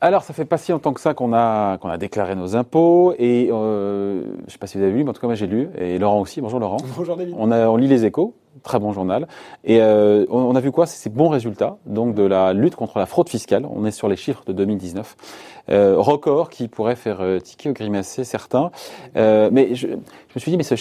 Alors, ça fait pas si longtemps que ça qu'on a, qu'on a déclaré nos impôts et euh, je sais pas si vous avez lu, mais en tout cas moi j'ai lu et Laurent aussi. Bonjour Laurent. Bonjour David. On, a, on lit les échos, très bon journal. Et euh, on, a vu quoi? C'est ces bons résultats donc de la lutte contre la fraude fiscale. On est sur les chiffres de 2019. Euh, record qui pourrait faire euh, tiquer ou grimacer certains. Euh, mais je, je, me suis dit, mais ce,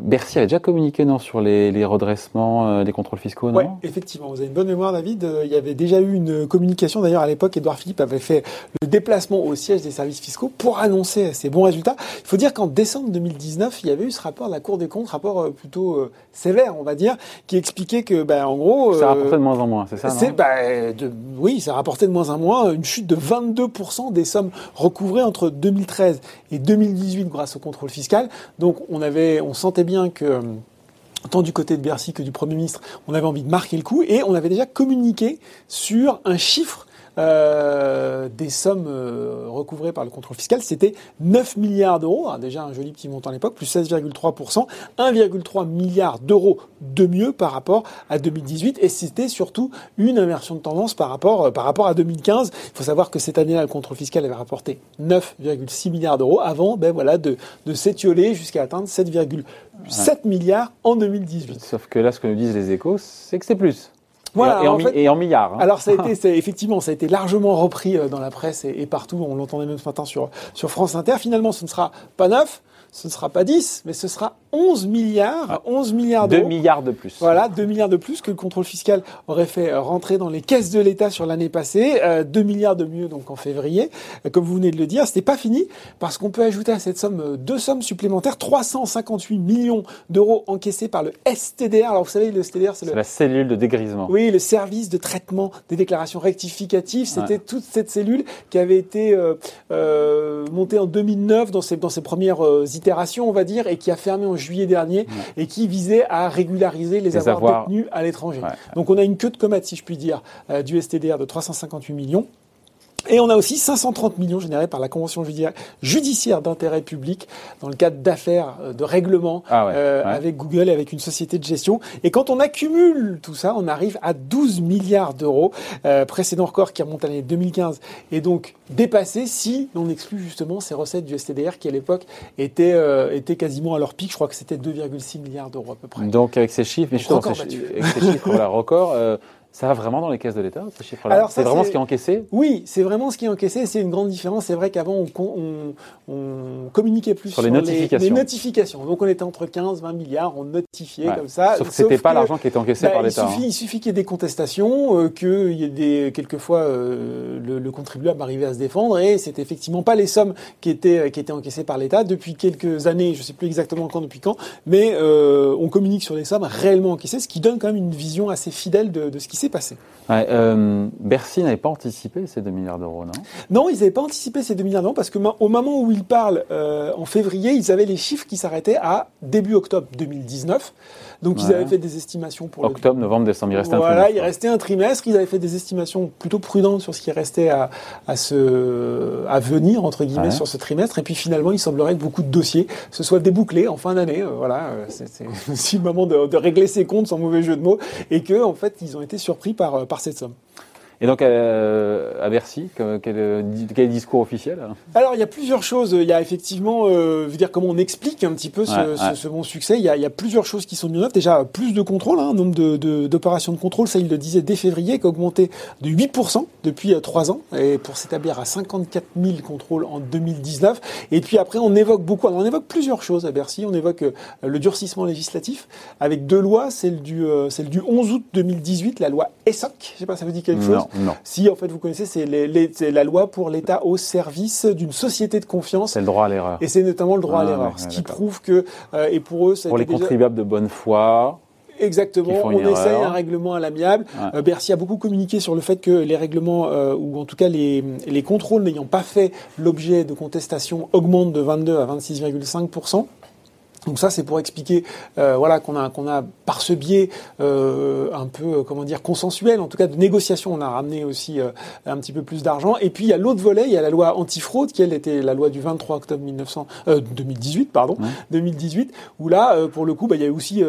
Bercy avait déjà communiqué non sur les, les redressements, euh, les contrôles fiscaux, non? Oui, effectivement. Vous avez une bonne mémoire, David. Euh, il y avait déjà eu une communication. D'ailleurs, à l'époque, Édouard Philippe avait fait le déplacement au siège des services fiscaux pour annoncer ces bons résultats. Il faut dire qu'en décembre 2019, il y avait eu ce rapport de la Cour des comptes, rapport euh, plutôt euh, sévère, on va dire, qui expliquait que, ben, en gros, ça rapportait de moins en moins, c'est ça c'est, ben, de, oui, ça rapportait de moins en moins une chute de 22% des sommes recouvrées entre 2013 et 2018 grâce au contrôle fiscal. Donc, on avait, on sentait bien que tant du côté de Bercy que du Premier ministre, on avait envie de marquer le coup et on avait déjà communiqué sur un chiffre euh, des sommes euh, recouvrées par le contrôle fiscal, c'était 9 milliards d'euros, déjà un joli petit montant à l'époque, plus 16,3%, 1,3 milliard d'euros de mieux par rapport à 2018, et c'était surtout une inversion de tendance par rapport, euh, par rapport à 2015. Il faut savoir que cette année-là, le contrôle fiscal avait rapporté 9,6 milliards d'euros avant ben, voilà, de, de s'étioler jusqu'à atteindre 7,7 ouais. milliards en 2018. Sauf que là, ce que nous disent les échos, c'est que c'est plus. Voilà, et, en, en fait, et, en, milliards. Hein. Alors ça a été, effectivement, ça a été largement repris euh, dans la presse et, et partout. On l'entendait même ce matin sur, sur France Inter. Finalement, ce ne sera pas neuf, ce ne sera pas 10, mais ce sera 11 milliards, ah, 11 milliards d'euros. 2 milliards de plus. Voilà, 2 milliards de plus que le contrôle fiscal aurait fait rentrer dans les caisses de l'État sur l'année passée. Euh, 2 milliards de mieux donc en février. Euh, comme vous venez de le dire, c'était pas fini parce qu'on peut ajouter à cette somme euh, deux sommes supplémentaires, 358 millions d'euros encaissés par le STDR. Alors vous savez, le STDR, c'est le... la cellule de dégrisement. Oui, le service de traitement des déclarations rectificatives. C'était ouais. toute cette cellule qui avait été euh, montée en 2009 dans ses, dans ses premières itération, on va dire, et qui a fermé en juillet dernier, et qui visait à régulariser les, les avoirs, avoirs, détenus à l'étranger. Ouais. Donc on a une queue de comète, si je puis dire, euh, du STDR de 358 millions. Et on a aussi 530 millions générés par la Convention judiciaire d'intérêt public dans le cadre d'affaires euh, de règlement ah ouais, euh, ouais. avec Google et avec une société de gestion. Et quand on accumule tout ça, on arrive à 12 milliards d'euros. Euh, précédent record qui remonte à l'année 2015 et donc dépassé si on exclut justement ces recettes du STDR qui à l'époque étaient, euh, étaient quasiment à leur pic. Je crois que c'était 2,6 milliards d'euros à peu près. Donc avec ces chiffres, mais justement, ces, avec ces chiffres, voilà, record. Euh, ça va vraiment dans les caisses de l'État, ces chiffres-là C'est vraiment ce qui est encaissé Oui, c'est vraiment ce qui est encaissé. C'est une grande différence. C'est vrai qu'avant, on, on, on, communiquait plus sur, sur les, notifications. Les, les, notifications. Donc, on était entre 15 20 milliards, on notifiait ouais. comme ça. Sauf que ce n'était pas l'argent qui était encaissé bah, par l'État. Il suffit, hein. il suffit qu'il y ait des contestations, euh, qu'il y ait des, quelquefois euh, le, le, contribuable arrivait à se défendre et c'était effectivement pas les sommes qui étaient, qui étaient encaissées par l'État. Depuis quelques années, je ne sais plus exactement quand, depuis quand, mais euh, on communique sur les sommes réellement encaissées, ce qui donne quand même une vision assez fidèle de, de ce qui s'est passé. Ouais, euh, Bercy n'avait pas anticipé ces 2 milliards d'euros, non? Non, ils n'avaient pas anticipé ces 2 milliards d'euros parce que au moment où ils parlent euh, en février, ils avaient les chiffres qui s'arrêtaient à début octobre 2019. Donc ouais. ils avaient fait des estimations pour octobre, le... novembre, décembre. Il restait voilà, un trimestre. il restait un trimestre. Ils avaient fait des estimations plutôt prudentes sur ce qui restait à, à, se, à venir entre guillemets ouais. sur ce trimestre. Et puis finalement, il semblerait que beaucoup de dossiers se soient débouclés en fin d'année. Euh, voilà, c'est aussi le moment de, de, régler ses comptes sans mauvais jeu de mots, et que en fait, ils ont été surpris par par cette somme. Et donc euh, à Bercy, quel, quel, discours officiel Alors il y a plusieurs choses. Il y a effectivement, euh, veux dire comment on explique un petit peu ce, ouais, ce, ouais. ce bon succès. Il y, a, il y, a, plusieurs choses qui sont mises en œuvre. Déjà plus de contrôle, hein, nombre d'opérations de, de, contrôle, ça il le disait dès février, qui a augmenté de 8% depuis euh, 3 ans, et pour s'établir à 54 000 contrôles en 2019. Et puis après on évoque beaucoup, alors on évoque plusieurs choses à Bercy. On évoque euh, le durcissement législatif avec deux lois, celle du, euh, celle du 11 août 2018, la loi ESSOC. Je sais pas, ça vous dit quelque chose? Non. Si, en fait, vous connaissez, c'est la loi pour l'État au service d'une société de confiance. C'est le droit à l'erreur. Et c'est notamment le droit ah, à l'erreur. ce qui prouve que, euh, et pour eux, Pour les déjà... contribuables de bonne foi. Exactement, on erreur. essaye un règlement à l'amiable. Ouais. Euh, Bercy a beaucoup communiqué sur le fait que les règlements, euh, ou en tout cas les, les contrôles n'ayant pas fait l'objet de contestation, augmentent de 22 à 26,5 Donc ça, c'est pour expliquer, euh, voilà, qu'on a, qu'on a par ce biais euh, un peu, euh, comment dire, consensuel, en tout cas de négociation, on a ramené aussi euh, un petit peu plus d'argent. Et puis il y a l'autre volet, il y a la loi antifraude, qui elle était la loi du 23 octobre 1900, 2018, pardon, 2018, où là, pour le coup, bah, il y a eu aussi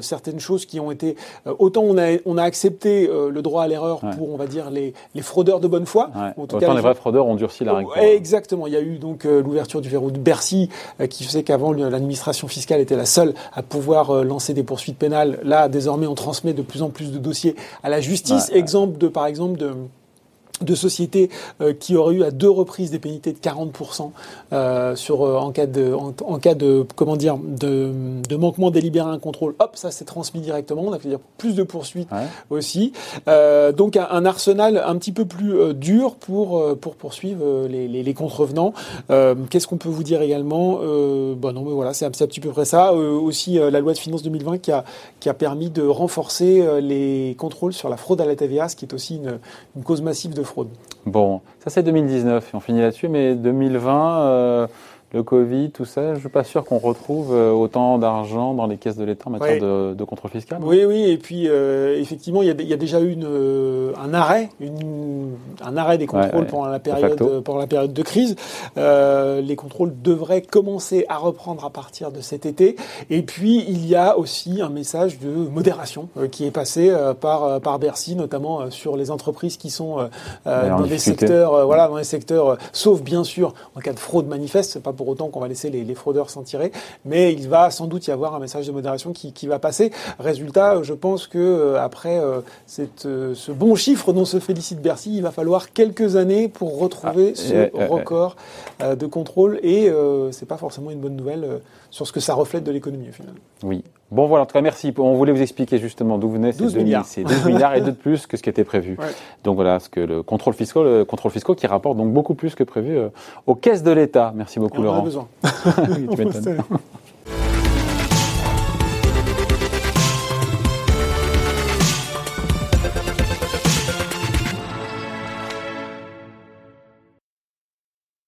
certaines choses qui ont été, autant on a, on a accepté le droit à l'erreur pour, on va dire, les, les fraudeurs de bonne foi. Ouais. En tout autant cas, les vrais fraudeurs ont durci la règle. Exactement. Il y a eu donc l'ouverture du verrou de Bercy, qui faisait qu'avant l'administration fiscale était la seule à pouvoir euh, lancer des poursuites pénales. Là, désormais, on transmet de plus en plus de dossiers à la justice. Exemple de, par exemple, de de sociétés euh, qui auraient eu à deux reprises des pénalités de 40% euh, sur euh, en cas de en, cas de comment dire de, de, manquement délibéré à un contrôle. Hop ça s'est transmis directement. On a fait dire plus de poursuites aussi. Euh, donc un, arsenal un petit peu plus dur pour pour poursuivre les, les, les contrevenants. Qu'est-ce qu'on peut vous dire également? Bon non mais voilà c'est un, un, petit peu près ça. Aussi la loi de finances 2020 qui a qui a permis de renforcer les contrôles sur la fraude à la TVA ce qui est aussi une, une cause massive de fraude. Bon, ça c'est 2019 et on finit là-dessus, mais 2020, euh, le Covid, tout ça, je ne suis pas sûr qu'on retrouve euh, autant d'argent dans les caisses de l'État en matière de, de, contrôle fiscal. Oui, oui, et puis euh, effectivement, il y, a, il y, a, déjà eu une, euh, un arrêt, une, un arrêt des contrôles ouais, ouais. pendant la période, pendant la période de crise. Euh, les contrôles devraient commencer à reprendre à partir de cet été. Et puis il y a aussi un message de modération euh, qui est passé par par Bercy, notamment sur les entreprises qui sont dans les secteurs, voilà, dans les secteurs, sauf bien sûr en cas de fraude manifeste, c'est pas pour autant qu'on va laisser les, les fraudeurs s'en tirer, mais il va sans doute y avoir un message de modération qui, qui va passer. Résultat, je pense que euh, après euh, cette, euh, ce bon chiffre dont se félicite Bercy, il va falloir quelques années pour retrouver ah, ce record de contrôle et c'est pas forcément une bonne nouvelle sur ce que ça reflète de l'économie au final. Oui. Bon voilà, en tout cas merci. On voulait vous expliquer justement d'où venaient ces 12 milliards. Ces 12 milliards et de plus que ce qui était prévu. Ouais. Donc voilà, ce que le contrôle fiscal, le contrôle fiscal qui rapporte donc beaucoup plus que prévu euh, aux caisses de l'État. Merci beaucoup on Laurent. en a besoin. oui, tu m'étonnes.